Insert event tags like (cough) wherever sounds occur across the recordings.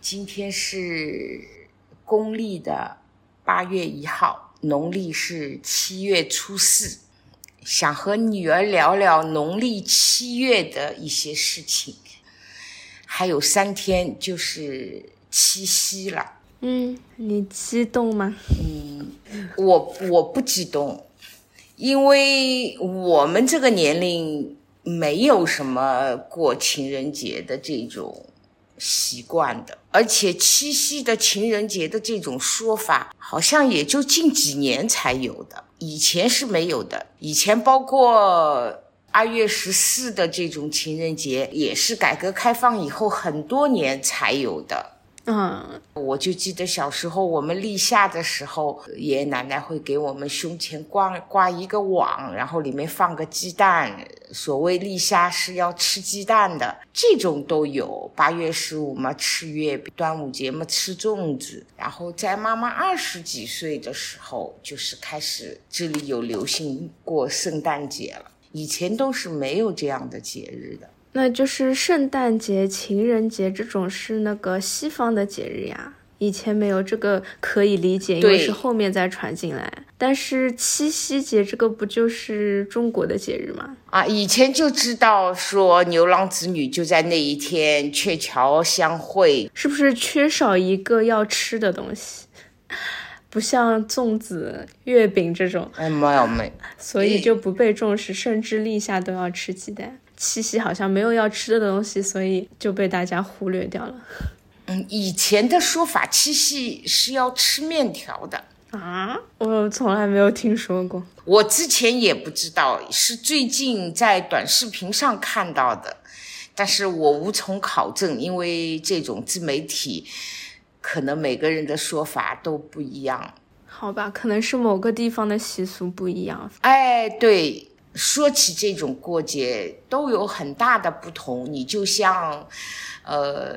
今天是公历的八月一号，农历是七月初四。想和女儿聊聊农历七月的一些事情。还有三天就是七夕了。嗯，你激动吗？嗯，我我不激动，因为我们这个年龄没有什么过情人节的这种习惯的，而且七夕的情人节的这种说法，好像也就近几年才有的，以前是没有的。以前包括二月十四的这种情人节，也是改革开放以后很多年才有的。嗯，我就记得小时候我们立夏的时候，爷爷奶奶会给我们胸前挂挂一个网，然后里面放个鸡蛋。所谓立夏是要吃鸡蛋的，这种都有。八月十五嘛吃月饼，端午节嘛吃粽子。然后在妈妈二十几岁的时候，就是开始这里有流行过圣诞节了。以前都是没有这样的节日的。那就是圣诞节、情人节这种是那个西方的节日呀，以前没有这个可以理解，因为是后面再传进来。但是七夕节这个不就是中国的节日吗？啊，以前就知道说牛郎织女就在那一天鹊桥相会，是不是缺少一个要吃的东西？(laughs) 不像粽子、月饼这种，哎，没有没，所以就不被重视，甚至立夏都要吃鸡蛋。七夕好像没有要吃的东西，所以就被大家忽略掉了。嗯，以前的说法，七夕是要吃面条的啊，我从来没有听说过。我之前也不知道，是最近在短视频上看到的，但是我无从考证，因为这种自媒体，可能每个人的说法都不一样。好吧，可能是某个地方的习俗不一样。哎，对。说起这种过节，都有很大的不同。你就像，呃，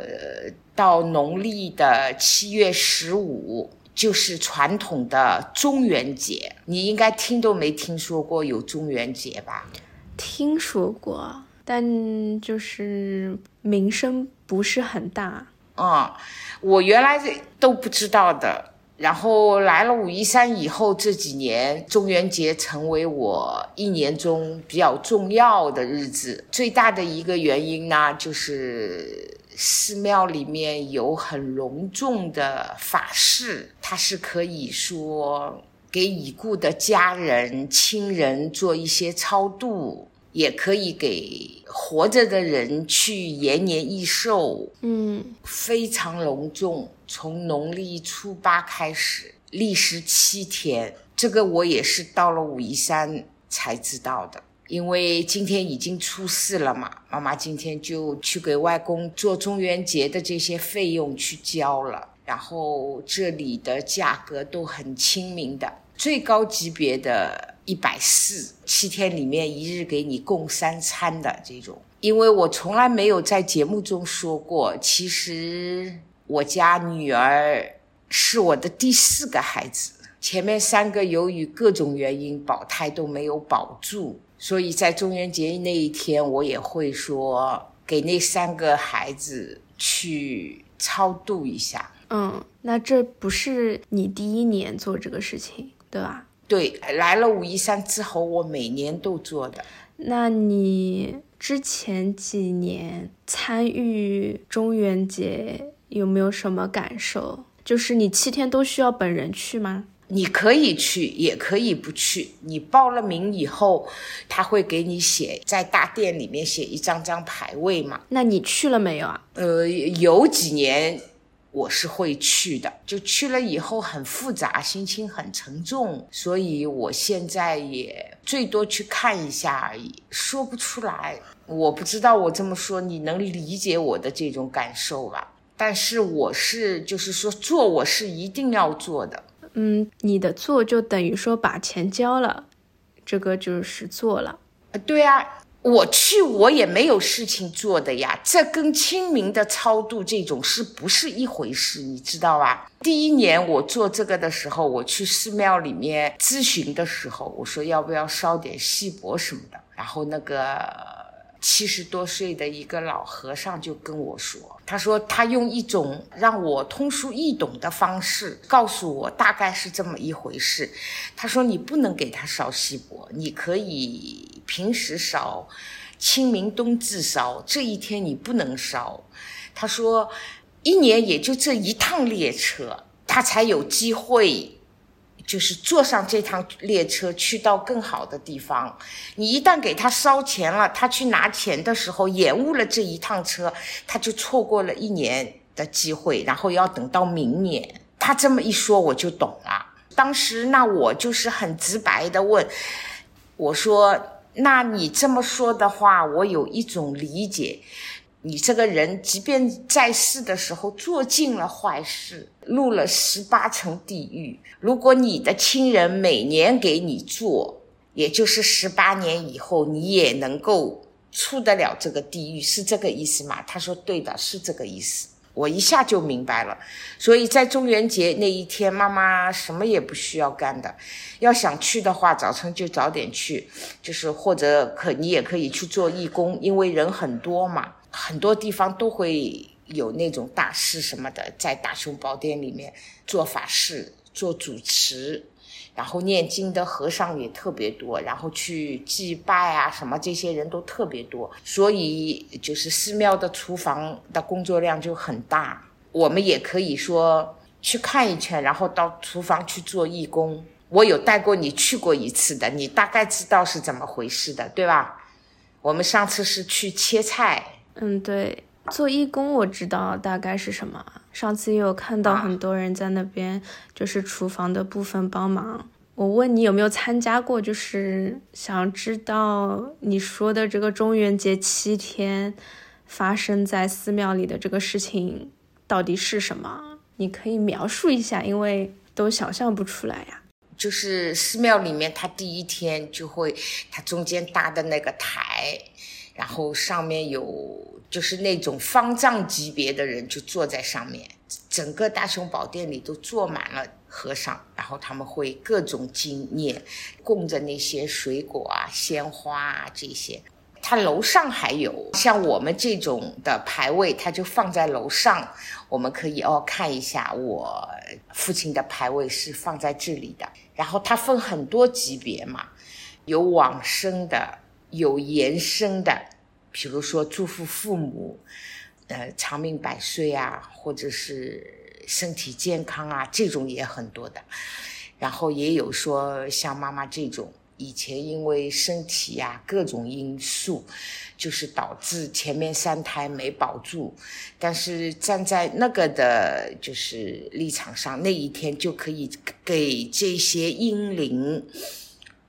到农历的七月十五，就是传统的中元节，你应该听都没听说过有中元节吧？听说过，但就是名声不是很大。嗯，我原来都不知道的。然后来了武夷山以后，这几年中元节成为我一年中比较重要的日子。最大的一个原因呢，就是寺庙里面有很隆重的法事，它是可以说给已故的家人、亲人做一些超度。也可以给活着的人去延年益寿，嗯，非常隆重。从农历初八开始，历时七天。这个我也是到了武夷山才知道的，因为今天已经初四了嘛，妈妈今天就去给外公做中元节的这些费用去交了。然后这里的价格都很亲民的，最高级别的。一百四七天里面一日给你供三餐的这种，因为我从来没有在节目中说过，其实我家女儿是我的第四个孩子，前面三个由于各种原因保胎都没有保住，所以在中元节那一天我也会说给那三个孩子去超度一下。嗯，那这不是你第一年做这个事情，对吧？对，来了武夷山之后，我每年都做的。那你之前几年参与中元节有没有什么感受？就是你七天都需要本人去吗？你可以去，也可以不去。你报了名以后，他会给你写在大殿里面写一张张牌位嘛？那你去了没有啊？呃，有几年。我是会去的，就去了以后很复杂，心情很沉重，所以我现在也最多去看一下而已，说不出来。我不知道我这么说你能理解我的这种感受吧？但是我是就是说做我是一定要做的。嗯，你的做就等于说把钱交了，这个就是做了。呃，对啊。我去，我也没有事情做的呀。这跟清明的超度这种是不是一回事？你知道吧？第一年我做这个的时候，我去寺庙里面咨询的时候，我说要不要烧点锡箔什么的。然后那个七十多岁的一个老和尚就跟我说：“他说他用一种让我通俗易懂的方式告诉我，大概是这么一回事。他说你不能给他烧锡箔，你可以平时烧，清明冬至烧，这一天你不能烧。他说一年也就这一趟列车，他才有机会。”就是坐上这趟列车去到更好的地方，你一旦给他烧钱了，他去拿钱的时候延误了这一趟车，他就错过了一年的机会，然后要等到明年。他这么一说，我就懂了。当时那我就是很直白的问，我说：“那你这么说的话，我有一种理解。”你这个人，即便在世的时候做尽了坏事，入了十八层地狱，如果你的亲人每年给你做，也就是十八年以后，你也能够出得了这个地狱，是这个意思吗？他说对的，是这个意思。我一下就明白了。所以在中元节那一天，妈妈什么也不需要干的，要想去的话，早晨就早点去，就是或者可你也可以去做义工，因为人很多嘛。很多地方都会有那种大师什么的，在大雄宝殿里面做法事、做主持，然后念经的和尚也特别多，然后去祭拜啊什么，这些人都特别多，所以就是寺庙的厨房的工作量就很大。我们也可以说去看一圈，然后到厨房去做义工。我有带过你去过一次的，你大概知道是怎么回事的，对吧？我们上次是去切菜。嗯，对，做义工我知道大概是什么。上次也有看到很多人在那边，就是厨房的部分帮忙。我问你有没有参加过，就是想知道你说的这个中元节七天发生在寺庙里的这个事情到底是什么？你可以描述一下，因为都想象不出来呀。就是寺庙里面，它第一天就会，它中间搭的那个台。然后上面有就是那种方丈级别的人就坐在上面，整个大雄宝殿里都坐满了和尚，然后他们会各种经念，供着那些水果啊、鲜花啊这些。他楼上还有像我们这种的牌位，他就放在楼上，我们可以哦看一下我父亲的牌位是放在这里的。然后他分很多级别嘛，有往生的。有延伸的，比如说祝福父母，呃，长命百岁啊，或者是身体健康啊，这种也很多的。然后也有说像妈妈这种，以前因为身体呀各种因素，就是导致前面三胎没保住，但是站在那个的，就是立场上，那一天就可以给这些婴灵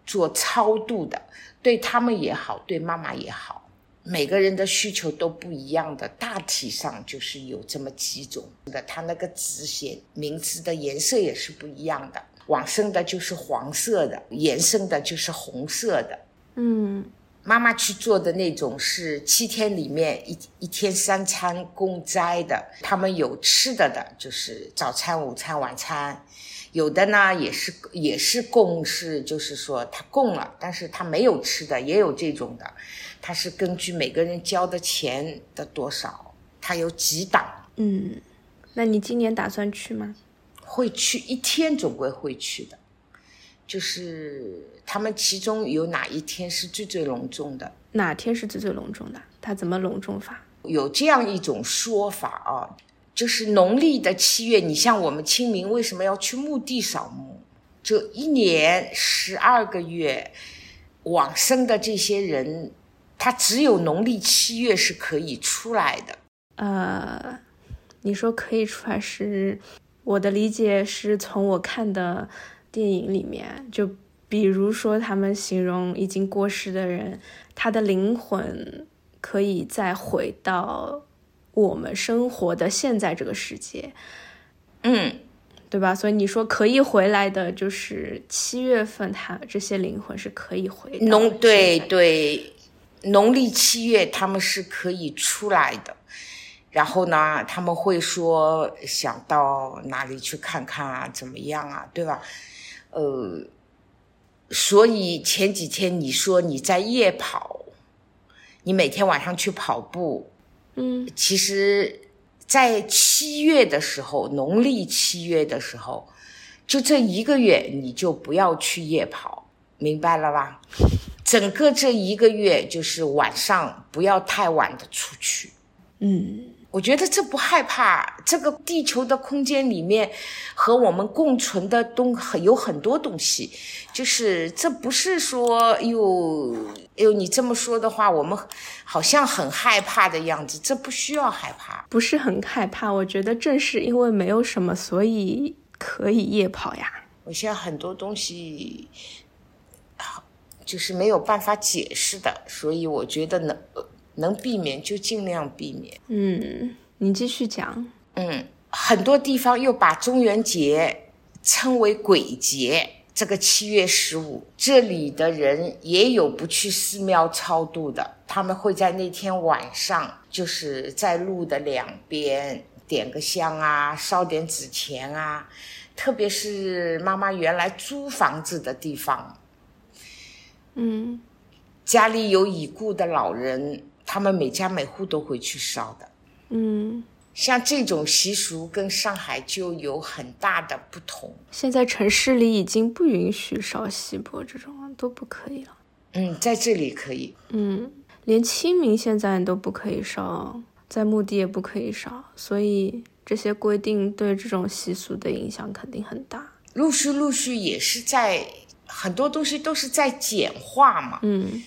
做超度的。对他们也好，对妈妈也好，每个人的需求都不一样的，大体上就是有这么几种的。他那个纸写名字的颜色也是不一样的，往生的就是黄色的，延伸的就是红色的。嗯，妈妈去做的那种是七天里面一一天三餐供斋的，他们有吃的的，就是早餐、午餐、晚餐。有的呢，也是也是供，是就是说他供了，但是他没有吃的，也有这种的，他是根据每个人交的钱的多少，他有几档。嗯，那你今年打算去吗？会去一天，总归会去的。就是他们其中有哪一天是最最隆重的？哪天是最最隆重的？他怎么隆重法？有这样一种说法啊。就是农历的七月，你像我们清明为什么要去墓地扫墓？就一年十二个月往生的这些人，他只有农历七月是可以出来的。呃，你说可以出来，是我的理解是从我看的电影里面，就比如说他们形容已经过世的人，他的灵魂可以再回到。我们生活的现在这个世界，嗯，对吧？所以你说可以回来的，就是七月份，他这些灵魂是可以回。农对对，农历七月他们是可以出来的。然后呢，他们会说想到哪里去看看啊，怎么样啊，对吧？呃，所以前几天你说你在夜跑。你每天晚上去跑步，嗯，其实，在七月的时候，农历七月的时候，就这一个月，你就不要去夜跑，明白了吧？(laughs) 整个这一个月，就是晚上不要太晚的出去。嗯。我觉得这不害怕，这个地球的空间里面和我们共存的东很有很多东西，就是这不是说哟哟你这么说的话，我们好像很害怕的样子，这不需要害怕，不是很害怕。我觉得正是因为没有什么，所以可以夜跑呀。我现在很多东西，就是没有办法解释的，所以我觉得呢。能避免就尽量避免。嗯，你继续讲。嗯，很多地方又把中元节称为鬼节。这个七月十五，这里的人也有不去寺庙超度的，他们会在那天晚上，就是在路的两边点个香啊，烧点纸钱啊。特别是妈妈原来租房子的地方，嗯，家里有已故的老人。他们每家每户都会去烧的，嗯，像这种习俗跟上海就有很大的不同。现在城市里已经不允许烧锡箔这种了都不可以了。嗯，在这里可以。嗯，连清明现在都不可以烧，在墓地也不可以烧，所以这些规定对这种习俗的影响肯定很大。陆续陆续也是在很多东西都是在简化嘛。嗯。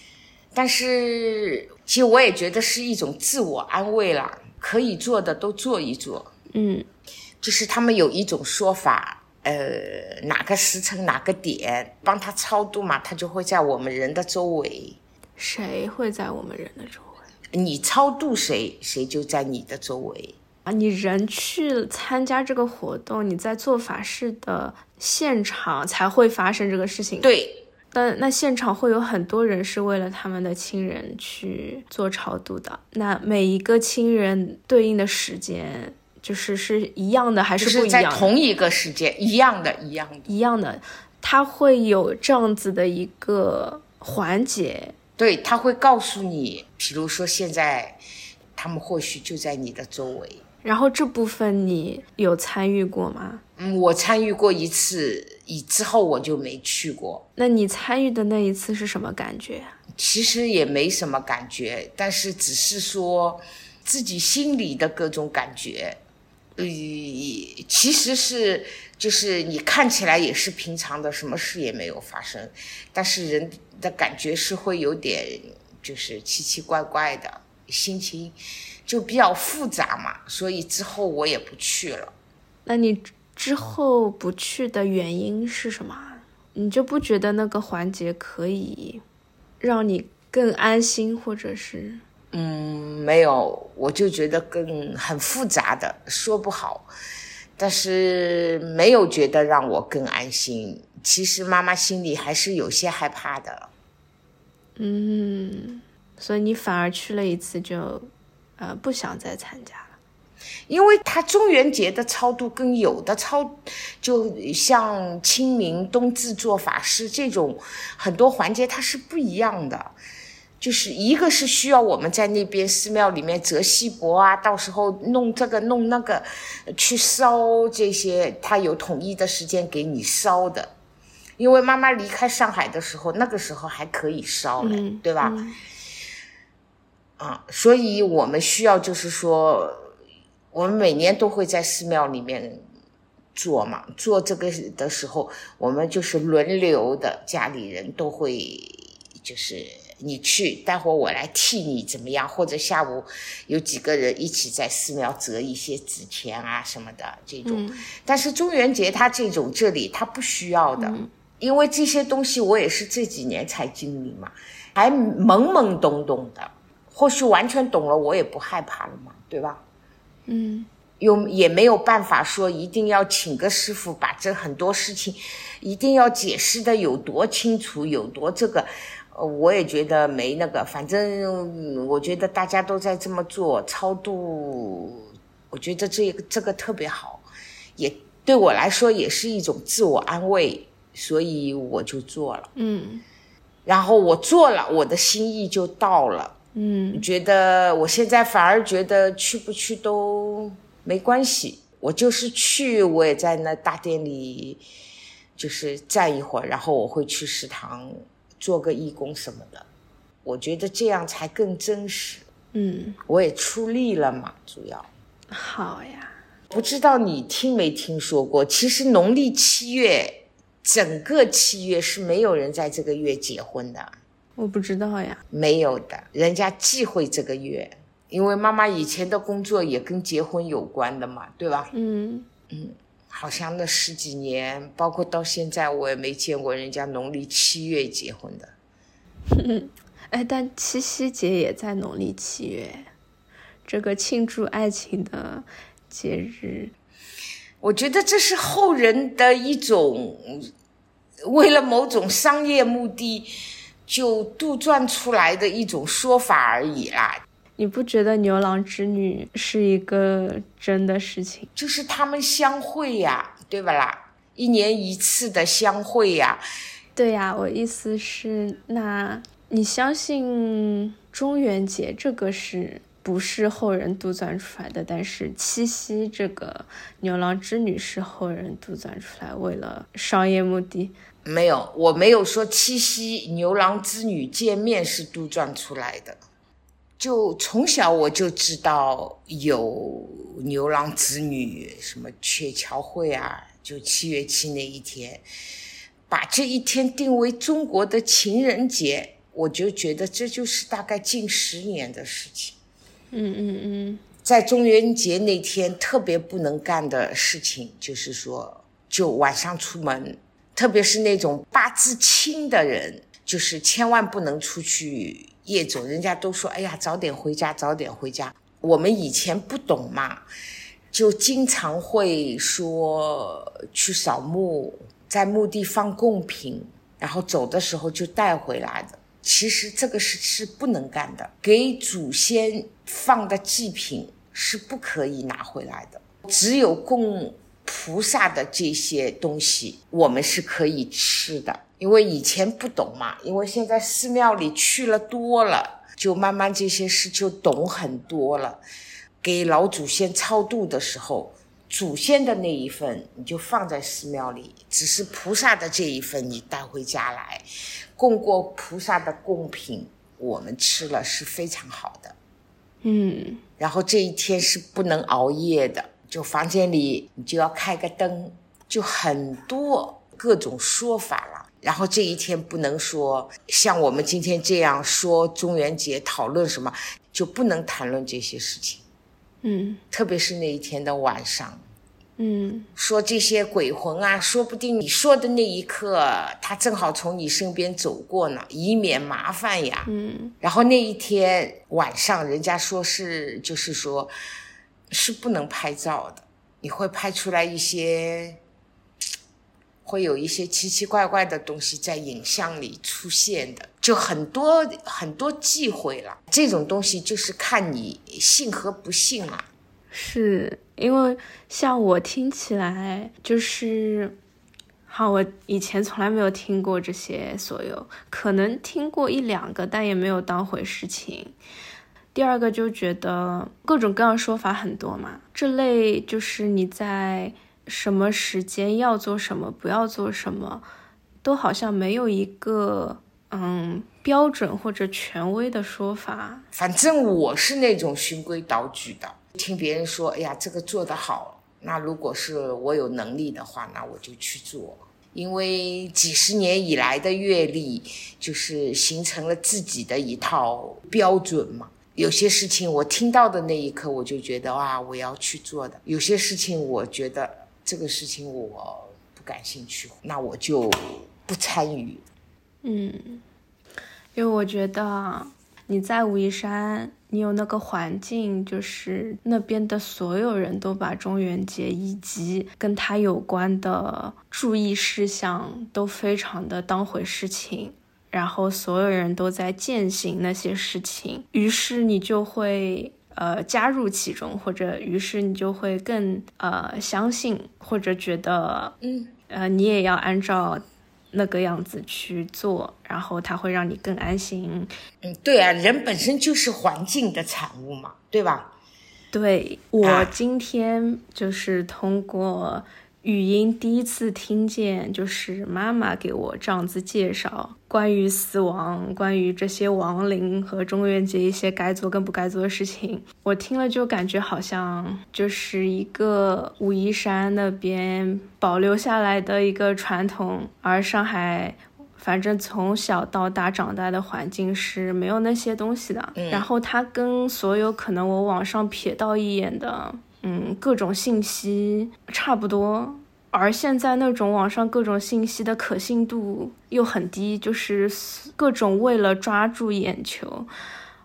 但是，其实我也觉得是一种自我安慰啦，可以做的都做一做。嗯，就是他们有一种说法，呃，哪个时辰哪个点帮他超度嘛，他就会在我们人的周围。谁会在我们人的周围？你超度谁，谁就在你的周围啊。你人去参加这个活动，你在做法事的现场才会发生这个事情。对。那那现场会有很多人是为了他们的亲人去做超度的。那每一个亲人对应的时间，就是是一样的还是不一样？在同一个时间，一样的，一样的，一样的。他会有这样子的一个环节，对他会告诉你，比如说现在他们或许就在你的周围。然后这部分你有参与过吗？嗯，我参与过一次。以之后我就没去过。那你参与的那一次是什么感觉？其实也没什么感觉，但是只是说自己心里的各种感觉。呃，其实是就是你看起来也是平常的，什么事也没有发生，但是人的感觉是会有点就是奇奇怪怪的，心情就比较复杂嘛。所以之后我也不去了。那你？之后不去的原因是什么？你就不觉得那个环节可以让你更安心，或者是？嗯，没有，我就觉得更很复杂的，说不好。但是没有觉得让我更安心。其实妈妈心里还是有些害怕的。嗯，所以你反而去了一次，就呃不想再参加了。因为它中元节的超度跟有的超，就像清明、冬至做法事这种很多环节，它是不一样的。就是一个是需要我们在那边寺庙里面折锡箔啊，到时候弄这个弄那个，去烧这些，他有统一的时间给你烧的。因为妈妈离开上海的时候，那个时候还可以烧呢，对吧？啊，所以我们需要就是说。我们每年都会在寺庙里面做嘛，做这个的时候，我们就是轮流的，家里人都会，就是你去，待会儿我来替你怎么样，或者下午有几个人一起在寺庙折一些纸钱啊什么的这种。但是中元节它这种这里它不需要的，因为这些东西我也是这几年才经历嘛，还懵懵懂懂的，或许完全懂了，我也不害怕了嘛，对吧？嗯，有也没有办法说一定要请个师傅把这很多事情一定要解释的有多清楚，有多这个，呃，我也觉得没那个。反正我觉得大家都在这么做超度，我觉得这个这个特别好，也对我来说也是一种自我安慰，所以我就做了。嗯，然后我做了，我的心意就到了。嗯，觉得我现在反而觉得去不去都没关系，我就是去，我也在那大殿里，就是站一会儿，然后我会去食堂做个义工什么的，我觉得这样才更真实。嗯，我也出力了嘛，主要。好呀，不知道你听没听说过？其实农历七月，整个七月是没有人在这个月结婚的。我不知道呀，没有的，人家忌讳这个月，因为妈妈以前的工作也跟结婚有关的嘛，对吧？嗯嗯，好像那十几年，包括到现在，我也没见过人家农历七月结婚的。嗯，(laughs) 哎，但七夕节也在农历七月，这个庆祝爱情的节日，我觉得这是后人的一种为了某种商业目的。就杜撰出来的一种说法而已啦。你不觉得牛郎织女是一个真的事情？就是他们相会呀，对吧啦？一年一次的相会呀。对呀，我意思是，那你相信中元节这个是不是后人杜撰出来的？但是七夕这个牛郎织女是后人杜撰出来，为了商业目的。没有，我没有说七夕牛郎织女见面是杜撰出来的。就从小我就知道有牛郎织女什么鹊桥会啊，就七月七那一天，把这一天定为中国的情人节，我就觉得这就是大概近十年的事情。嗯嗯嗯，在中元节那天特别不能干的事情，就是说，就晚上出门。特别是那种八字轻的人，就是千万不能出去夜走。人家都说：“哎呀，早点回家，早点回家。”我们以前不懂嘛，就经常会说去扫墓，在墓地放贡品，然后走的时候就带回来的。其实这个是是不能干的，给祖先放的祭品是不可以拿回来的，只有供。菩萨的这些东西，我们是可以吃的，因为以前不懂嘛。因为现在寺庙里去了多了，就慢慢这些事就懂很多了。给老祖先超度的时候，祖先的那一份你就放在寺庙里，只是菩萨的这一份你带回家来，供过菩萨的供品，我们吃了是非常好的。嗯，然后这一天是不能熬夜的。就房间里，你就要开个灯，就很多各种说法了。然后这一天不能说像我们今天这样说中元节讨论什么，就不能谈论这些事情。嗯，特别是那一天的晚上，嗯，说这些鬼魂啊，说不定你说的那一刻，他正好从你身边走过呢，以免麻烦呀。嗯，然后那一天晚上，人家说是，就是说。是不能拍照的，你会拍出来一些，会有一些奇奇怪怪的东西在影像里出现的，就很多很多忌讳了。这种东西就是看你信和不信了。是因为像我听起来就是，好，我以前从来没有听过这些，所有可能听过一两个，但也没有当回事情。第二个就觉得各种各样说法很多嘛，这类就是你在什么时间要做什么，不要做什么，都好像没有一个嗯标准或者权威的说法。反正我是那种循规蹈矩的，听别人说，哎呀，这个做得好，那如果是我有能力的话，那我就去做，因为几十年以来的阅历，就是形成了自己的一套标准嘛。有些事情我听到的那一刻，我就觉得哇，我要去做的；有些事情我觉得这个事情我不感兴趣，那我就不参与。嗯，因为我觉得你在武夷山，你有那个环境，就是那边的所有人都把中元节以及跟他有关的注意事项都非常的当回事情。然后所有人都在践行那些事情，于是你就会呃加入其中，或者于是你就会更呃相信，或者觉得嗯呃你也要按照那个样子去做，然后它会让你更安心。嗯，对啊，人本身就是环境的产物嘛，对吧？对我今天就是通过。语音第一次听见，就是妈妈给我这样子介绍关于死亡、关于这些亡灵和中元节一些该做跟不该做的事情。我听了就感觉好像就是一个武夷山那边保留下来的一个传统，而上海反正从小到大长大的环境是没有那些东西的。然后它跟所有可能我网上瞥到一眼的。嗯，各种信息差不多，而现在那种网上各种信息的可信度又很低，就是各种为了抓住眼球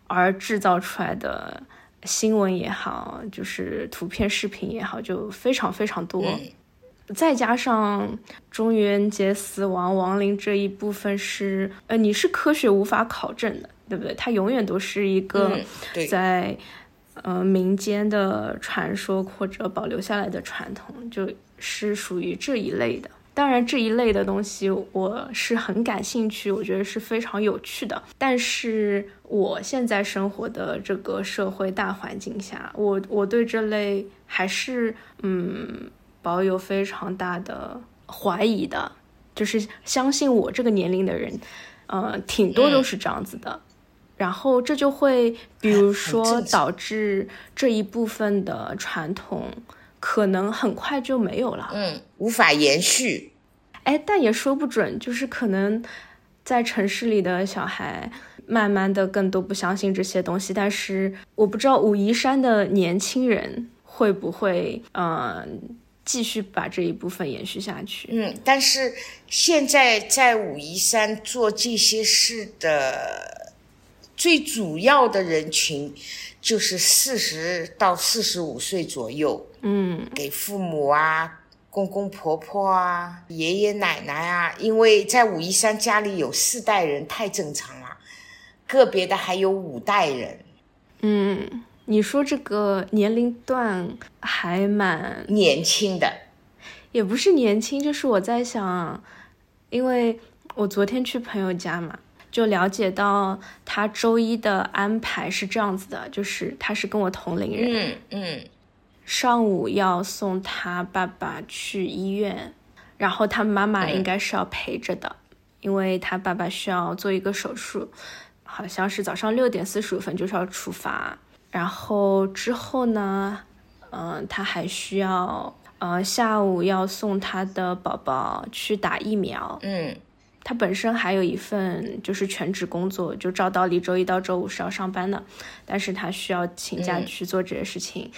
而制造出来的新闻也好，就是图片、视频也好，就非常非常多。再加上中元节死亡亡灵这一部分是，呃，你是科学无法考证的，对不对？它永远都是一个在。呃，民间的传说或者保留下来的传统，就是属于这一类的。当然，这一类的东西我是很感兴趣，我觉得是非常有趣的。但是，我现在生活的这个社会大环境下，我我对这类还是嗯保有非常大的怀疑的。就是相信我这个年龄的人，呃，挺多都是这样子的。然后这就会，比如说导致这一部分的传统可能很快就没有了，嗯，无法延续。哎，但也说不准，就是可能在城市里的小孩慢慢的更多不相信这些东西，但是我不知道武夷山的年轻人会不会，嗯，继续把这一部分延续下去。嗯，但是现在在武夷山做这些事的。最主要的人群就是四十到四十五岁左右，嗯，给父母啊、公公婆婆啊、爷爷奶奶啊，因为在武夷山家里有四代人太正常了，个别的还有五代人。嗯，你说这个年龄段还蛮年轻的，也不是年轻，就是我在想，因为我昨天去朋友家嘛。就了解到他周一的安排是这样子的，就是他是跟我同龄人，嗯嗯，上午要送他爸爸去医院，然后他妈妈应该是要陪着的，因为他爸爸需要做一个手术，好像是早上六点四十五分就是要出发，然后之后呢，嗯，他还需要，呃，下午要送他的宝宝去打疫苗，嗯。他本身还有一份就是全职工作，就照道理周一到周五是要上班的，但是他需要请假去做这些事情。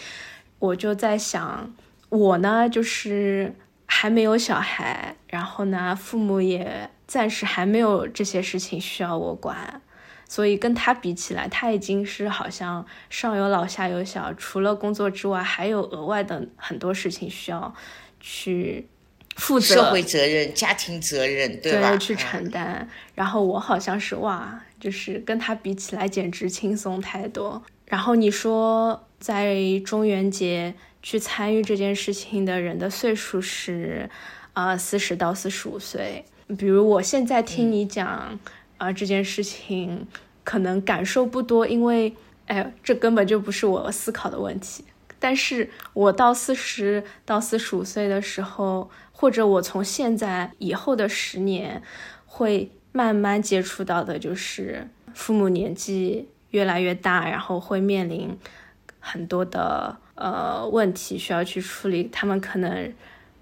我就在想，我呢就是还没有小孩，然后呢父母也暂时还没有这些事情需要我管，所以跟他比起来，他已经是好像上有老下有小，除了工作之外，还有额外的很多事情需要去。负责社会责任、家庭责任，对吧？去承担。然后我好像是哇，就是跟他比起来，简直轻松太多。然后你说在中元节去参与这件事情的人的岁数是，呃，四十到四十五岁。比如我现在听你讲，啊，这件事情可能感受不多，因为，哎，这根本就不是我思考的问题。但是我到四十到四十五岁的时候。或者我从现在以后的十年，会慢慢接触到的，就是父母年纪越来越大，然后会面临很多的呃问题需要去处理。他们可能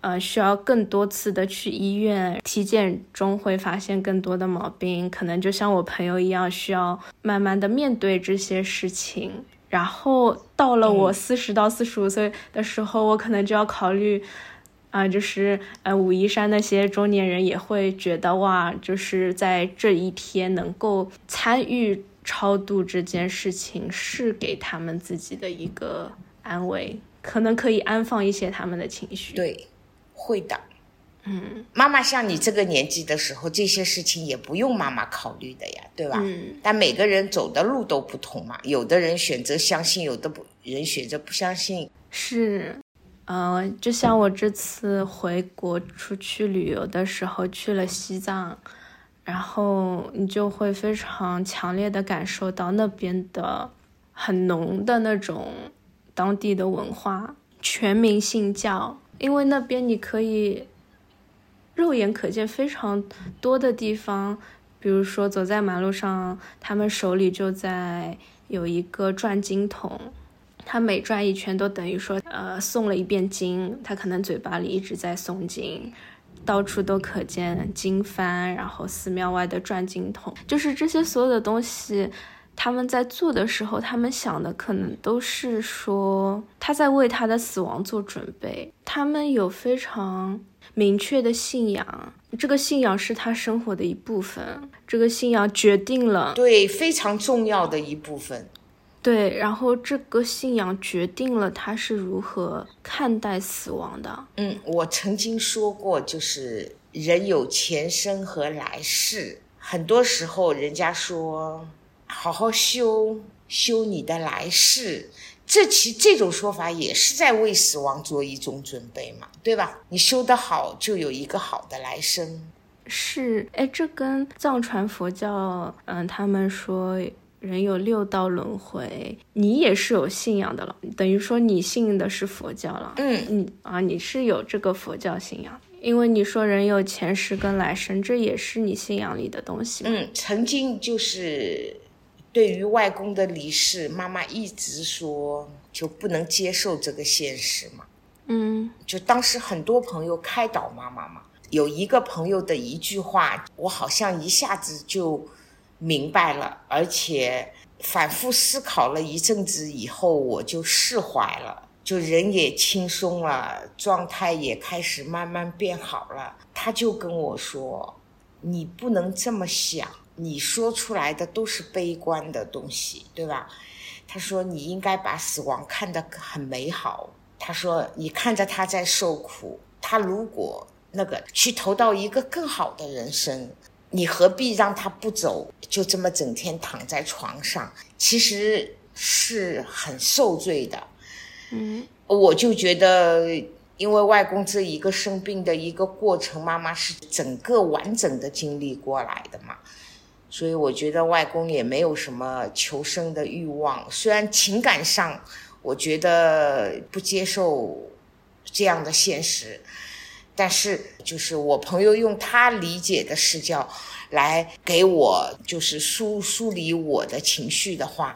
呃需要更多次的去医院体检中会发现更多的毛病，可能就像我朋友一样，需要慢慢的面对这些事情。然后到了我四十到四十五岁的时候，我可能就要考虑。啊，就是呃，武夷山那些中年人也会觉得哇，就是在这一天能够参与超度这件事情，是给他们自己的一个安慰，可能可以安放一些他们的情绪。对，会的。嗯，妈妈像你这个年纪的时候，这些事情也不用妈妈考虑的呀，对吧？嗯。但每个人走的路都不同嘛，有的人选择相信，有的不人选择不相信。是。嗯，就像我这次回国出去旅游的时候，去了西藏，然后你就会非常强烈的感受到那边的很浓的那种当地的文化，全民信教，因为那边你可以肉眼可见非常多的地方，比如说走在马路上，他们手里就在有一个转经筒，他每转一圈都等于说呃诵了一遍经，他可能嘴巴里一直在诵经。到处都可见经幡，然后寺庙外的转经筒，就是这些所有的东西，他们在做的时候，他们想的可能都是说他在为他的死亡做准备。他们有非常明确的信仰，这个信仰是他生活的一部分，这个信仰决定了对非常重要的一部分。对，然后这个信仰决定了他是如何看待死亡的。嗯，我曾经说过，就是人有前生和来世，很多时候人家说好好修修你的来世，这其这种说法也是在为死亡做一种准备嘛，对吧？你修得好，就有一个好的来生。是，哎，这跟藏传佛教，嗯，他们说。人有六道轮回，你也是有信仰的了，等于说你信的是佛教了。嗯，你啊，你是有这个佛教信仰，因为你说人有前世跟来生，这也是你信仰里的东西。嗯，曾经就是对于外公的离世，妈妈一直说就不能接受这个现实嘛。嗯，就当时很多朋友开导妈妈嘛，有一个朋友的一句话，我好像一下子就。明白了，而且反复思考了一阵子以后，我就释怀了，就人也轻松了，状态也开始慢慢变好了。他就跟我说：“你不能这么想，你说出来的都是悲观的东西，对吧？”他说：“你应该把死亡看得很美好。”他说：“你看着他在受苦，他如果那个去投到一个更好的人生。”你何必让他不走，就这么整天躺在床上？其实是很受罪的。嗯，我就觉得，因为外公这一个生病的一个过程，妈妈是整个完整的经历过来的嘛，所以我觉得外公也没有什么求生的欲望。虽然情感上，我觉得不接受这样的现实。但是，就是我朋友用他理解的视角来给我，就是梳梳理我的情绪的话，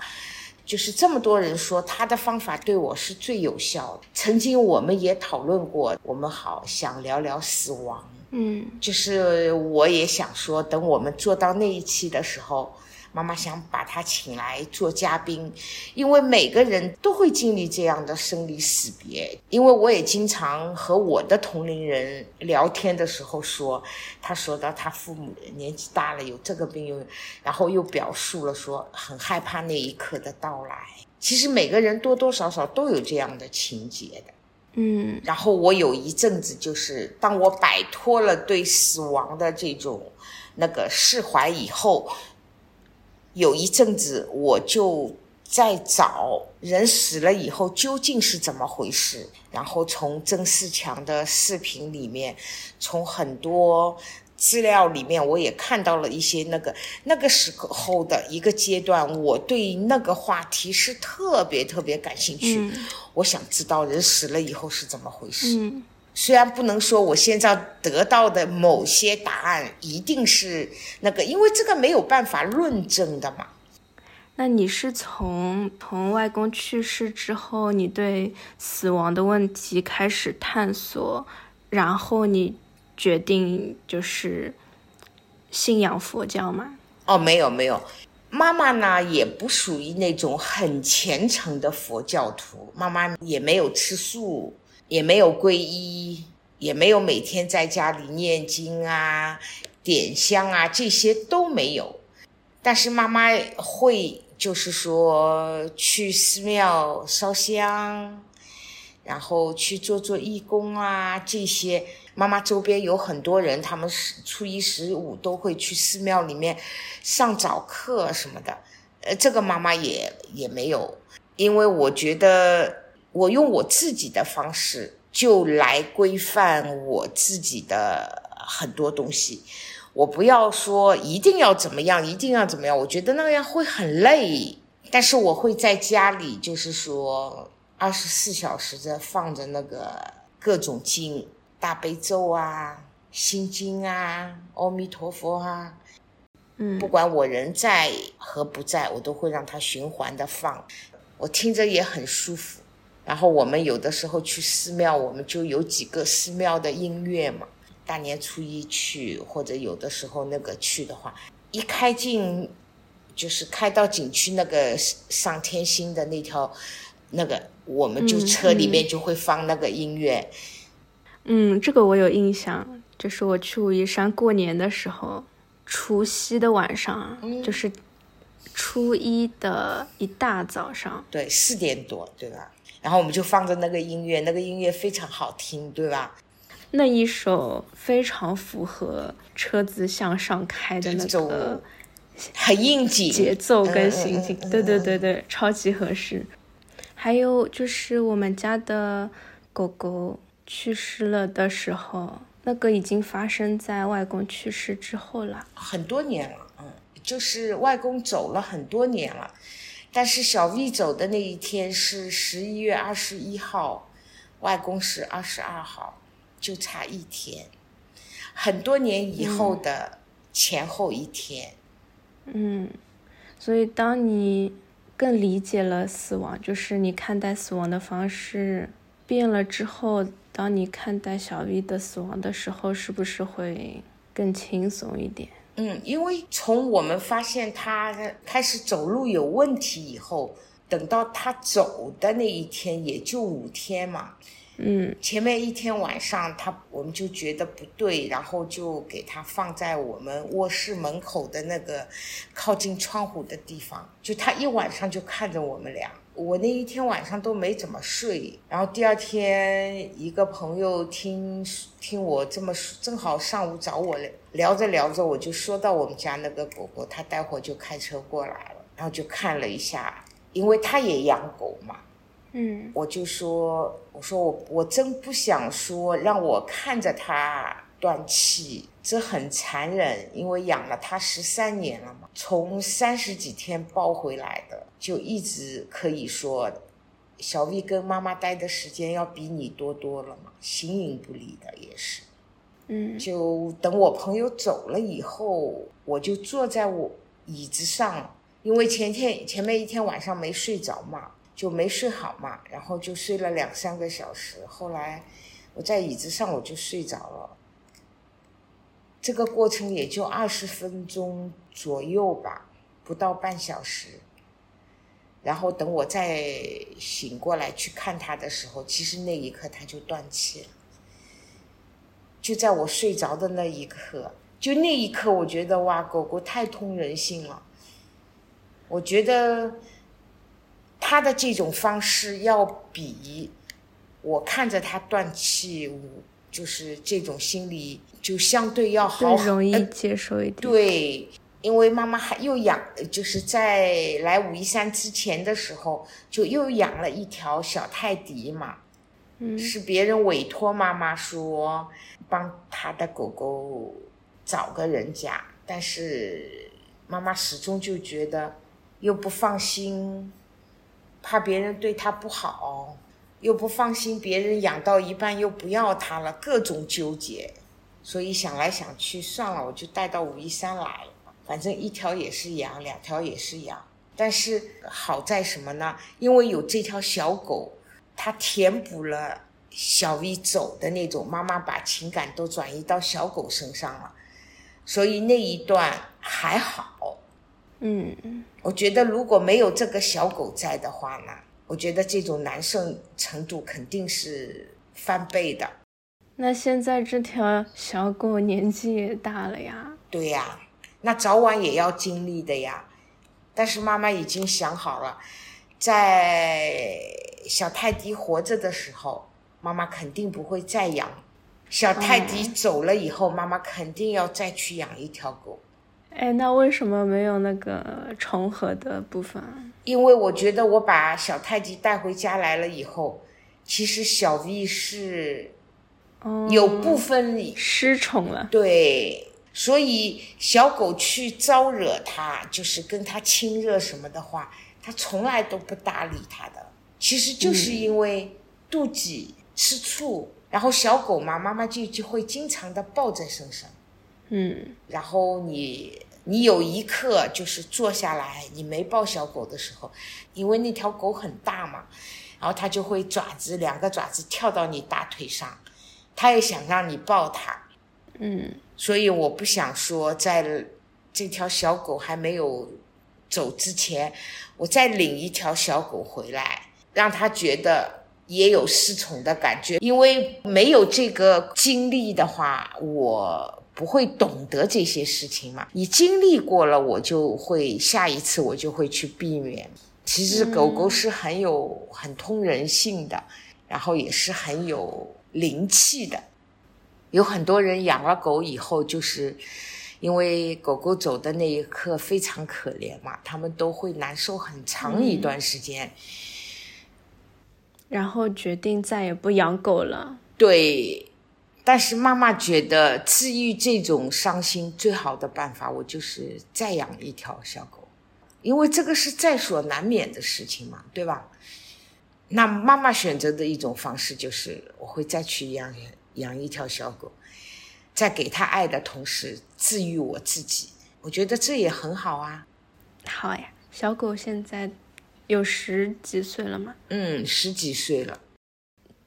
就是这么多人说他的方法对我是最有效的。曾经我们也讨论过，我们好想聊聊死亡，嗯，就是我也想说，等我们做到那一期的时候。妈妈想把他请来做嘉宾，因为每个人都会经历这样的生离死别。因为我也经常和我的同龄人聊天的时候说，他说到他父母年纪大了有这个病，又然后又表述了说很害怕那一刻的到来。其实每个人多多少少都有这样的情节的，嗯。然后我有一阵子就是当我摆脱了对死亡的这种那个释怀以后。有一阵子，我就在找人死了以后究竟是怎么回事，然后从曾仕强的视频里面，从很多资料里面，我也看到了一些那个那个时候的一个阶段，我对那个话题是特别特别感兴趣，我想知道人死了以后是怎么回事。虽然不能说我现在得到的某些答案一定是那个，因为这个没有办法论证的嘛。那你是从从外公去世之后，你对死亡的问题开始探索，然后你决定就是信仰佛教吗？哦，没有没有，妈妈呢也不属于那种很虔诚的佛教徒，妈妈也没有吃素。也没有皈依，也没有每天在家里念经啊、点香啊，这些都没有。但是妈妈会，就是说去寺庙烧香，然后去做做义工啊，这些。妈妈周边有很多人，他们是初一十五都会去寺庙里面上早课什么的。呃，这个妈妈也也没有，因为我觉得。我用我自己的方式，就来规范我自己的很多东西。我不要说一定要怎么样，一定要怎么样，我觉得那样会很累。但是我会在家里，就是说二十四小时的放着那个各种经，大悲咒啊、心经啊、阿弥陀佛啊。嗯，不管我人在和不在，我都会让它循环的放，我听着也很舒服。然后我们有的时候去寺庙，我们就有几个寺庙的音乐嘛。大年初一去，或者有的时候那个去的话，一开进，就是开到景区那个上天星的那条，那个我们就车里面就会放那个音乐。嗯，这个我有印象，就是我去武夷山过年的时候。除夕的晚上，就是初一的一大早上，对，四点多，对吧？然后我们就放着那个音乐，那个音乐非常好听，对吧？那一首非常符合车子向上开的那个，很应景节奏跟心情，对对对对，超级合适。还有就是我们家的狗狗去世了的时候。那个已经发生在外公去世之后了，很多年了，嗯，就是外公走了很多年了，但是小 V 走的那一天是十一月二十一号，外公是二十二号，就差一天，很多年以后的前后一天，嗯，所以当你更理解了死亡，就是你看待死亡的方式变了之后。当你看待小 V 的死亡的时候，是不是会更轻松一点？嗯，因为从我们发现他开始走路有问题以后，等到他走的那一天，也就五天嘛。嗯，前面一天晚上，他我们就觉得不对，然后就给他放在我们卧室门口的那个靠近窗户的地方，就他一晚上就看着我们俩。我那一天晚上都没怎么睡，然后第二天一个朋友听听我这么说，正好上午找我聊着聊着，我就说到我们家那个狗狗，他待会就开车过来了，然后就看了一下，因为他也养狗嘛。嗯，我就说，我说我我真不想说让我看着它断气，这很残忍，因为养了它十三年了嘛，从三十几天抱回来的，就一直可以说，小 V 跟妈妈待的时间要比你多多了嘛，形影不离的也是，嗯，就等我朋友走了以后，我就坐在我椅子上，因为前天前面一天晚上没睡着嘛。就没睡好嘛，然后就睡了两三个小时。后来我在椅子上我就睡着了，这个过程也就二十分钟左右吧，不到半小时。然后等我再醒过来去看他的时候，其实那一刻他就断气了。就在我睡着的那一刻，就那一刻，我觉得哇，狗狗太通人性了。我觉得。他的这种方式要比我看着他断气，就是这种心理就相对要好，容易接受一点。对，因为妈妈还又养，就是在来武夷山之前的时候，就又养了一条小泰迪嘛。嗯，是别人委托妈妈说帮他的狗狗找个人家，但是妈妈始终就觉得又不放心。怕别人对他不好，又不放心别人养到一半又不要它了，各种纠结，所以想来想去，算了，我就带到武夷山来了。反正一条也是养，两条也是养。但是好在什么呢？因为有这条小狗，它填补了小 V 走的那种，妈妈把情感都转移到小狗身上了，所以那一段还好。嗯。我觉得如果没有这个小狗在的话呢，我觉得这种难受程度肯定是翻倍的。那现在这条小狗年纪也大了呀？对呀，那早晚也要经历的呀。但是妈妈已经想好了，在小泰迪活着的时候，妈妈肯定不会再养；小泰迪走了以后，妈妈肯定要再去养一条狗。哎，那为什么没有那个重合的部分？因为我觉得我把小泰迪带回家来了以后，其实小 V 是有部分失宠了。对，所以小狗去招惹它，就是跟它亲热什么的话，它从来都不搭理它的。其实就是因为妒忌、吃醋，然后小狗嘛，妈妈就就会经常的抱在身上。嗯，然后你你有一刻就是坐下来，你没抱小狗的时候，因为那条狗很大嘛，然后它就会爪子两个爪子跳到你大腿上，它也想让你抱它。嗯，所以我不想说，在这条小狗还没有走之前，我再领一条小狗回来，让它觉得也有失宠的感觉。因为没有这个经历的话，我不会懂得这些事情嘛。你经历过了，我就会下一次我就会去避免。其实狗狗是很有很通人性的，然后也是很有灵气的。有很多人养了狗以后，就是因为狗狗走的那一刻非常可怜嘛，他们都会难受很长一段时间，然后决定再也不养狗了。对，但是妈妈觉得治愈这种伤心最好的办法，我就是再养一条小狗，因为这个是在所难免的事情嘛，对吧？那妈妈选择的一种方式就是，我会再去养。养一条小狗，在给它爱的同时治愈我自己，我觉得这也很好啊。好呀，小狗现在有十几岁了吗？嗯，十几岁了。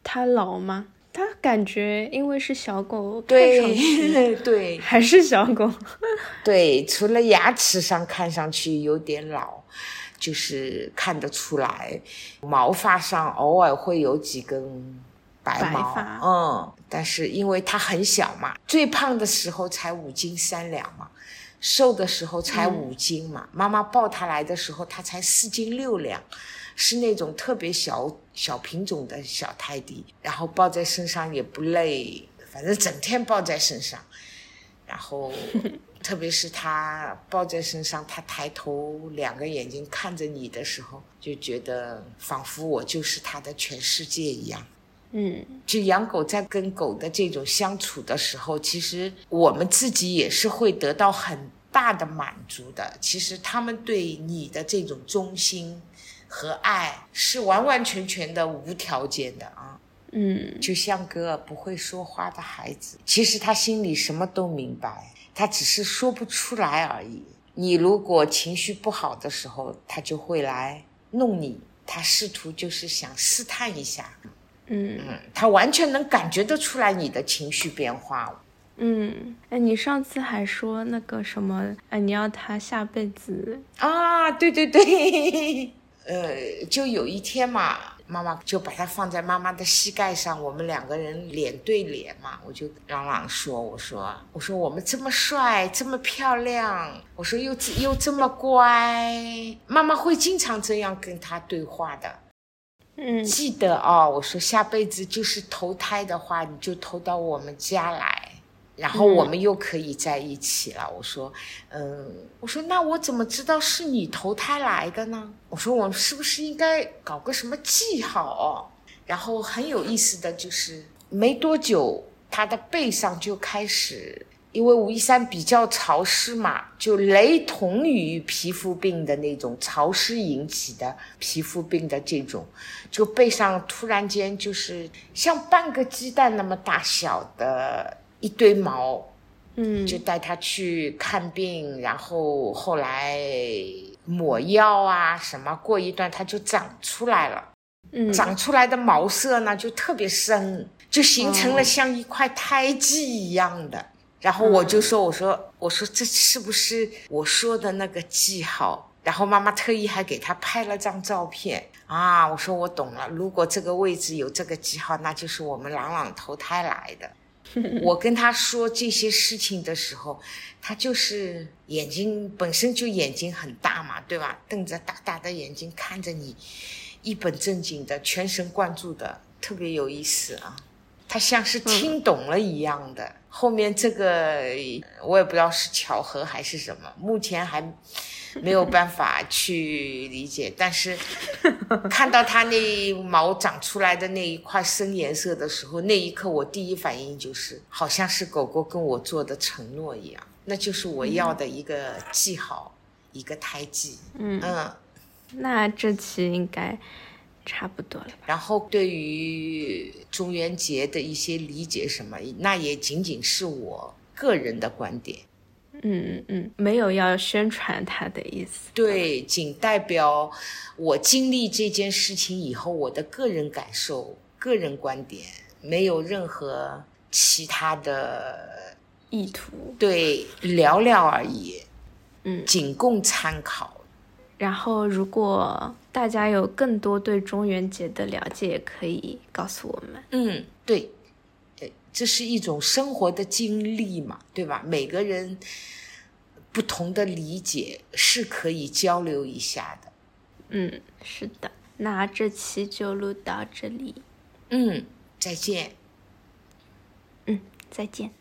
它老吗？它感觉因为是小狗，对 (laughs) 对，(laughs) 还是小狗。(laughs) 对，除了牙齿上看上去有点老，就是看得出来，毛发上偶尔会有几根。白毛，嗯，但是因为它很小嘛，最胖的时候才五斤三两嘛，瘦的时候才五斤嘛。妈妈抱它来的时候，它才四斤六两，是那种特别小小品种的小泰迪，然后抱在身上也不累，反正整天抱在身上。然后，(laughs) 特别是它抱在身上，它抬头两个眼睛看着你的时候，就觉得仿佛我就是它的全世界一样。嗯，就养狗在跟狗的这种相处的时候，其实我们自己也是会得到很大的满足的。其实他们对你的这种忠心和爱是完完全全的无条件的啊。嗯，就像个不会说话的孩子，其实他心里什么都明白，他只是说不出来而已。你如果情绪不好的时候，他就会来弄你，他试图就是想试探一下。嗯他完全能感觉得出来你的情绪变化。嗯，哎，你上次还说那个什么，哎，你要他下辈子啊？对对对，呃，就有一天嘛，妈妈就把它放在妈妈的膝盖上，我们两个人脸对脸嘛，我就朗朗说，我说，我说我们这么帅，这么漂亮，我说又又这么乖，妈妈会经常这样跟他对话的。嗯，记得哦，我说下辈子就是投胎的话，你就投到我们家来，然后我们又可以在一起了。我说，嗯，我说那我怎么知道是你投胎来的呢？我说我们是不是应该搞个什么记号哦？然后很有意思的就是，没多久他的背上就开始。因为武夷山比较潮湿嘛，就雷同于皮肤病的那种潮湿引起的皮肤病的这种，就背上突然间就是像半个鸡蛋那么大小的一堆毛，嗯，就带他去看病，然后后来抹药啊什么，过一段它就长出来了，嗯，长出来的毛色呢就特别深，就形成了像一块胎记一样的。然后我就说：“我说，我说这是不是我说的那个记号？”然后妈妈特意还给他拍了张照片啊！我说我懂了，如果这个位置有这个记号，那就是我们朗朗投胎来的。(laughs) 我跟他说这些事情的时候，他就是眼睛本身就眼睛很大嘛，对吧？瞪着大大的眼睛看着你，一本正经的，全神贯注的，特别有意思啊。他像是听懂了一样的，后面这个我也不知道是巧合还是什么，目前还没有办法去理解。但是看到它那毛长出来的那一块深颜色的时候，那一刻我第一反应就是，好像是狗狗跟我做的承诺一样。那就是我要的一个记号，一个胎记。嗯嗯，那这期应该差不多了吧？然后对于中元节的一些理解什么，那也仅仅是我个人的观点。嗯嗯嗯，没有要宣传他的意思。对，仅代表我经历这件事情以后我的个人感受、个人观点，没有任何其他的意图。对，聊聊而已。嗯，仅供参考。然后，如果大家有更多对中元节的了解，也可以告诉我们。嗯，对。这是一种生活的经历嘛，对吧？每个人不同的理解是可以交流一下的。嗯，是的。那这期就录到这里。嗯，再见。嗯，再见。